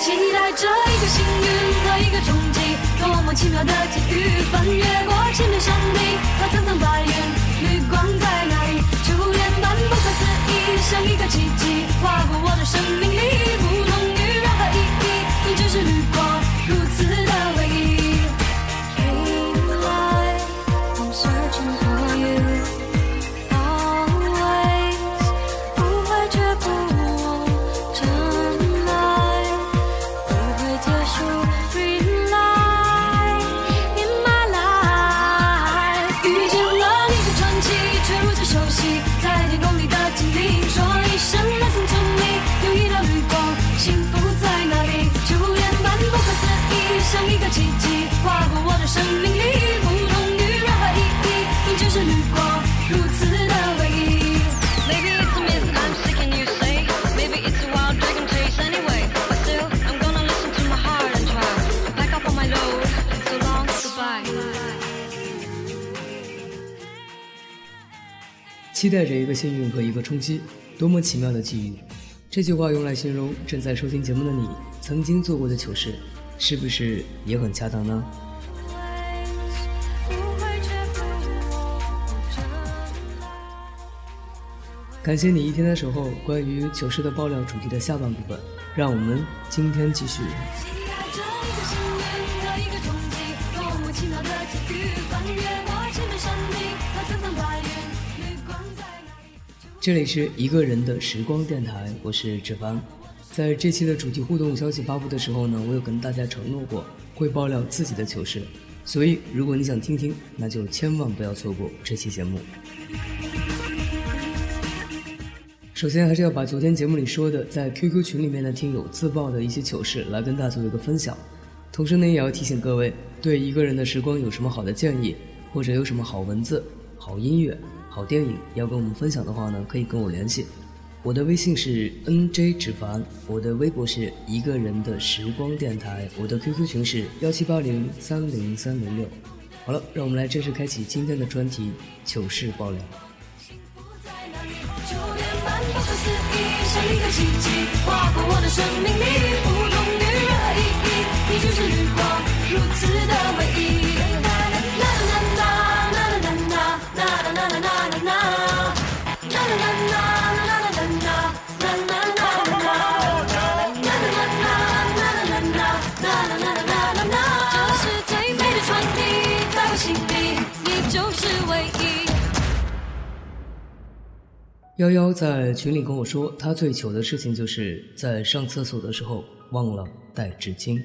期待着一个幸运和一个冲击，多么奇妙的际遇！翻越过千面山顶和层层白云，绿光在哪里？初恋般不可思议，像一个奇迹，划过我的生命里，不同于任何意义，你就是绿光，期待着一个幸运和一个冲击，多么奇妙的际遇！这句话用来形容正在收听节目的你曾经做过的糗事，是不是也很恰当呢？感谢你一天的守候。关于糗事的爆料主题的下半部分，让我们今天继续。这里是一个人的时光电台，我是志凡。在这期的主题互动消息发布的时候呢，我有跟大家承诺过会爆料自己的糗事，所以如果你想听听，那就千万不要错过这期节目。首先还是要把昨天节目里说的在 QQ 群里面的听友自曝的一些糗事来跟大家做一个分享，同时呢也要提醒各位，对一个人的时光有什么好的建议，或者有什么好文字、好音乐、好电影要跟我们分享的话呢，可以跟我联系。我的微信是 nj 纸凡，我的微博是一个人的时光电台，我的 QQ 群是幺七八零三零三零六。好了，让我们来正式开启今天的专题糗事爆料。在哪里？初恋幺幺在群里跟我说，他最糗的事情就是在上厕所的时候忘了带纸巾。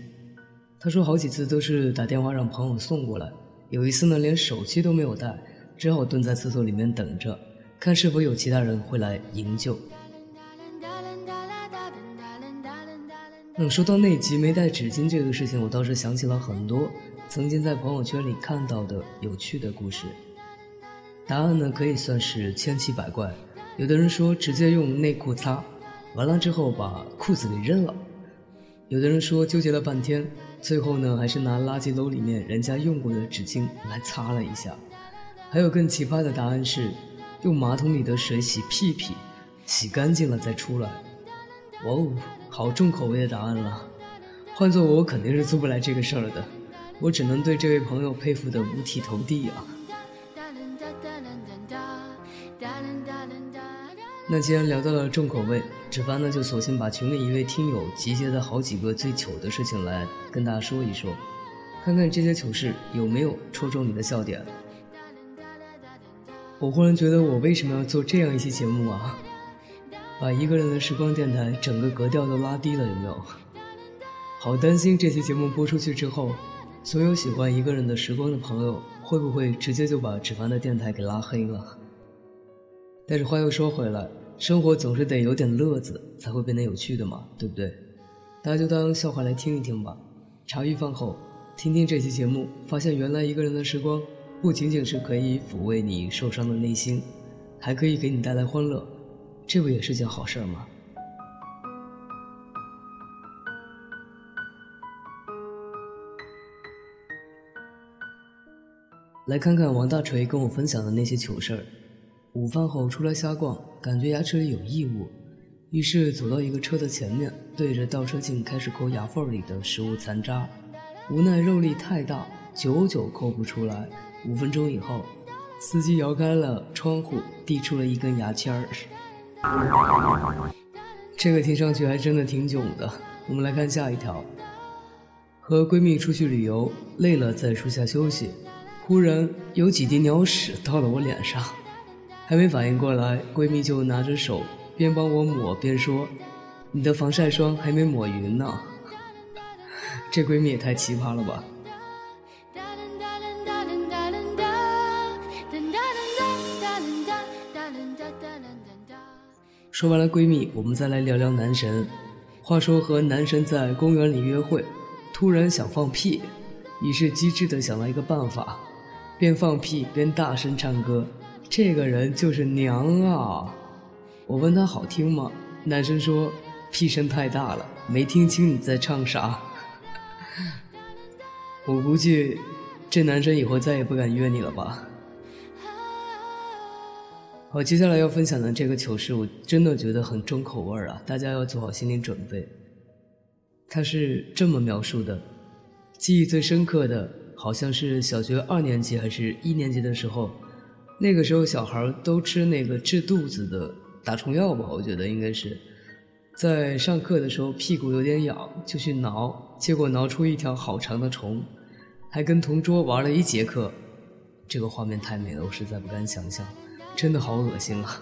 他说好几次都是打电话让朋友送过来，有一次呢连手机都没有带，只好蹲在厕所里面等着，看是否有其他人会来营救。那说到那集没带纸巾这个事情，我倒是想起了很多曾经在朋友圈里看到的有趣的故事。答案呢可以算是千奇百怪，有的人说直接用内裤擦，完了之后把裤子给扔了；有的人说纠结了半天，最后呢还是拿垃圾篓里面人家用过的纸巾来擦了一下；还有更奇葩的答案是用马桶里的水洗屁屁，洗干净了再出来。哇哦，好重口味的答案了！换做我，肯定是做不来这个事儿的，我只能对这位朋友佩服的五体投地啊！那既然聊到了重口味，芷凡呢就索性把群里一位听友集结的好几个最糗的事情来跟大家说一说，看看这些糗事有没有戳中你的笑点。我忽然觉得，我为什么要做这样一期节目啊？把一个人的时光电台整个格调都拉低了，有没有？好担心这期节目播出去之后，所有喜欢一个人的时光的朋友会不会直接就把芷凡的电台给拉黑了？但是话又说回来，生活总是得有点乐子才会变得有趣的嘛，对不对？大家就当笑话来听一听吧。茶余饭后，听听这期节目，发现原来一个人的时光不仅仅是可以抚慰你受伤的内心，还可以给你带来欢乐，这不也是件好事吗？来看看王大锤跟我分享的那些糗事儿。午饭后出来瞎逛，感觉牙齿里有异物，于是走到一个车的前面，对着倒车镜开始抠牙缝里的食物残渣。无奈肉力太大，久久抠不出来。五分钟以后，司机摇开了窗户，递出了一根牙签儿。这个听上去还真的挺囧的。我们来看下一条：和闺蜜出去旅游，累了在树下休息。忽然有几滴鸟屎到了我脸上，还没反应过来，闺蜜就拿着手边帮我抹边说：“你的防晒霜还没抹匀呢。”这闺蜜也太奇葩了吧！说完了闺蜜，我们再来聊聊男神。话说和男神在公园里约会，突然想放屁，于是机智的想了一个办法。边放屁边大声唱歌，这个人就是娘啊！我问他好听吗？男生说屁声太大了，没听清你在唱啥。我估计这男生以后再也不敢约你了吧。好，接下来要分享的这个糗事，我真的觉得很重口味啊，大家要做好心理准备。他是这么描述的：记忆最深刻的。好像是小学二年级还是一年级的时候，那个时候小孩都吃那个治肚子的打虫药吧，我觉得应该是，在上课的时候屁股有点痒，就去挠，结果挠出一条好长的虫，还跟同桌玩了一节课，这个画面太美了，我实在不敢想象，真的好恶心啊！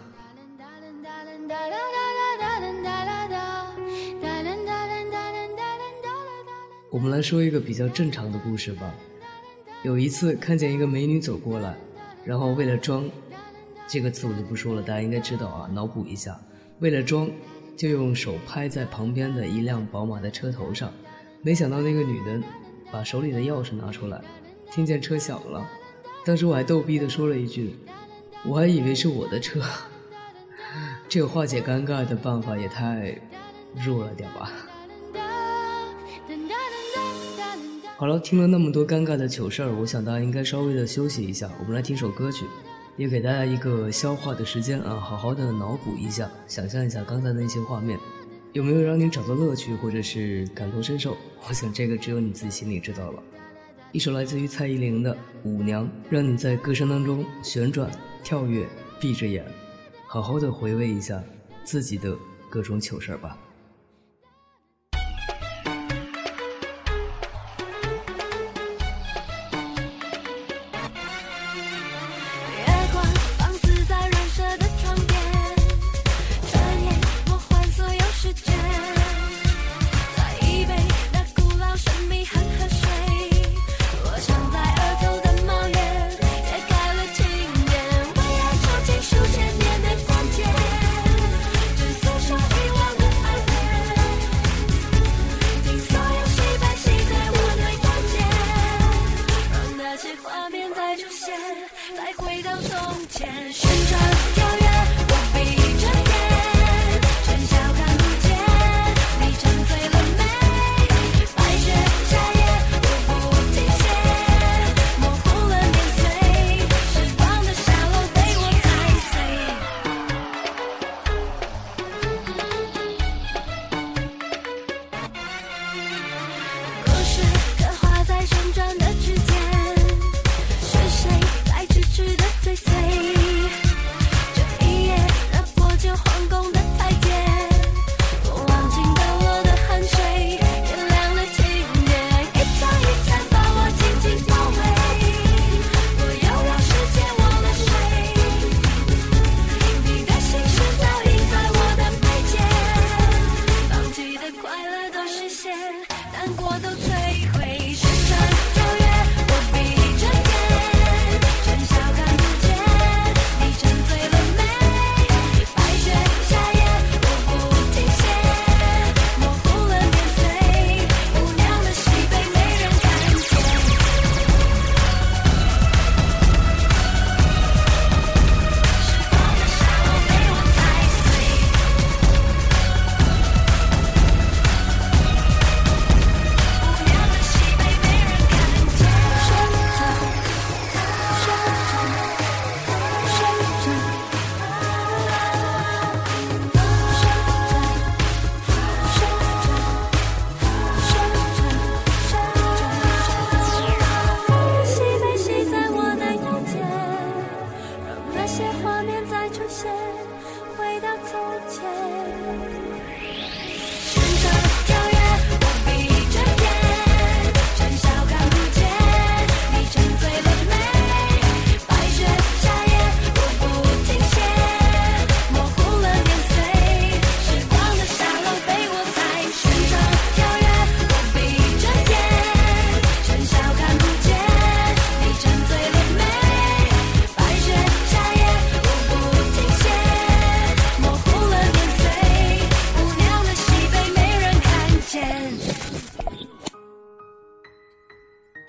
我们来说一个比较正常的故事吧。有一次看见一个美女走过来，然后为了装，这个词我就不说了，大家应该知道啊，脑补一下。为了装，就用手拍在旁边的一辆宝马的车头上，没想到那个女的把手里的钥匙拿出来，听见车响了，当时我还逗逼的说了一句：“我还以为是我的车。”这个化解尴尬的办法也太弱了点吧。好了，听了那么多尴尬的糗事儿，我想大家应该稍微的休息一下。我们来听首歌曲，也给大家一个消化的时间啊，好好的脑补一下，想象一下刚才的那些画面，有没有让你找到乐趣或者是感同身受？我想这个只有你自己心里知道了。一首来自于蔡依林的《舞娘》，让你在歌声当中旋转、跳跃、闭着眼，好好的回味一下自己的各种糗事儿吧。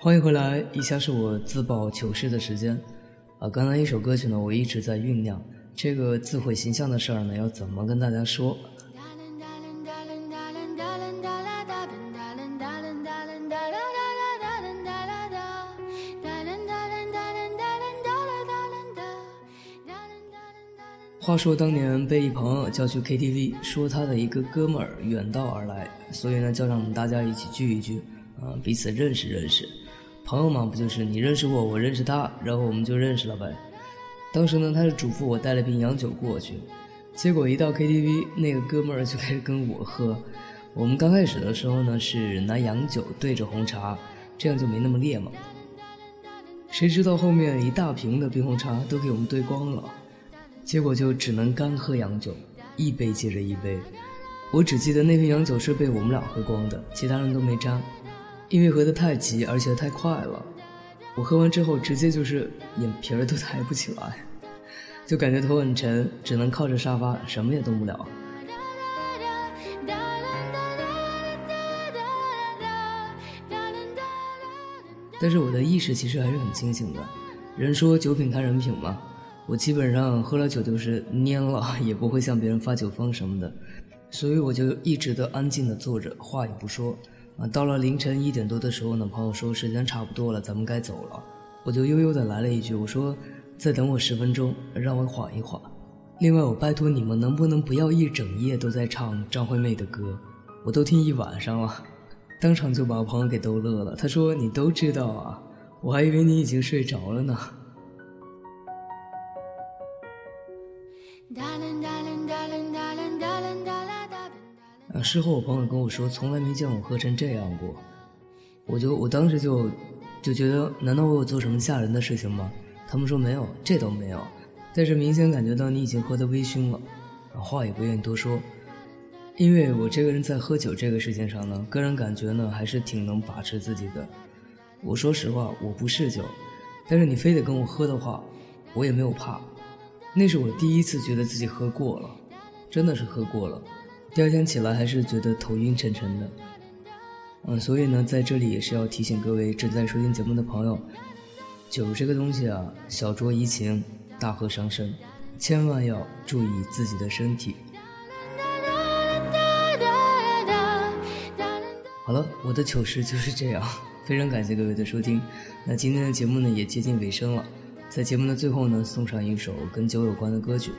欢迎回来，以下是我自曝糗事的时间。啊，刚才一首歌曲呢，我一直在酝酿这个自毁形象的事儿呢，要怎么跟大家说。话说当年被一朋友叫去 KTV，说他的一个哥们儿远道而来，所以呢叫上大家一起聚一聚，啊，彼此认识认识。朋友嘛，不就是你认识我，我认识他，然后我们就认识了呗。当时呢，他是嘱咐我带了瓶洋酒过去，结果一到 KTV，那个哥们儿就开始跟我喝。我们刚开始的时候呢，是拿洋酒对着红茶，这样就没那么烈嘛。谁知道后面一大瓶的冰红茶都给我们兑光了。结果就只能干喝洋酒，一杯接着一杯。我只记得那瓶洋酒是被我们俩喝光的，其他人都没沾，因为喝得太急，而且太快了。我喝完之后，直接就是眼皮儿都抬不起来，就感觉头很沉，只能靠着沙发，什么也动不了。但是我的意识其实还是很清醒的。人说酒品看人品嘛。我基本上喝了酒就是蔫了，也不会向别人发酒疯什么的，所以我就一直都安静的坐着，话也不说。啊，到了凌晨一点多的时候呢，朋友说时间差不多了，咱们该走了。我就悠悠的来了一句，我说再等我十分钟，让我缓一缓。另外，我拜托你们能不能不要一整夜都在唱张惠妹的歌，我都听一晚上了。当场就把我朋友给逗乐了，他说你都知道啊，我还以为你已经睡着了呢。啊！事后我朋友跟我说，从来没见我喝成这样过。我就我当时就就觉得，难道我有做什么吓人的事情吗？他们说没有，这都没有。但是明显感觉到你已经喝得微醺了，话也不愿意多说。因为我这个人在喝酒这个事情上呢，个人感觉呢还是挺能把持自己的。我说实话，我不嗜酒，但是你非得跟我喝的话，我也没有怕。那是我第一次觉得自己喝过了，真的是喝过了。第二天起来还是觉得头晕沉沉的。嗯，所以呢，在这里也是要提醒各位正在收听节目的朋友，酒这个东西啊，小酌怡情，大喝伤身，千万要注意自己的身体。好了，我的糗事就是这样，非常感谢各位的收听。那今天的节目呢，也接近尾声了。在节目的最后呢，送上一首跟酒有关的歌曲，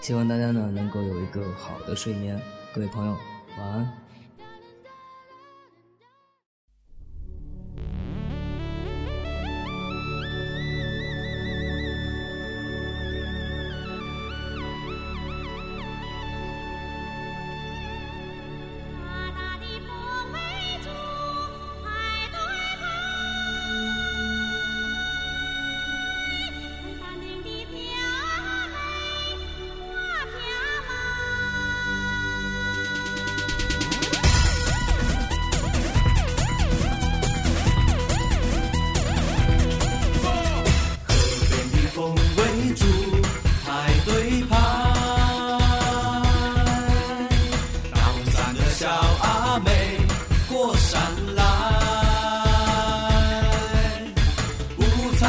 希望大家呢能够有一个好的睡眠。各位朋友，晚安。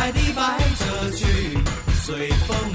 彩的白折裙随风。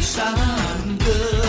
山歌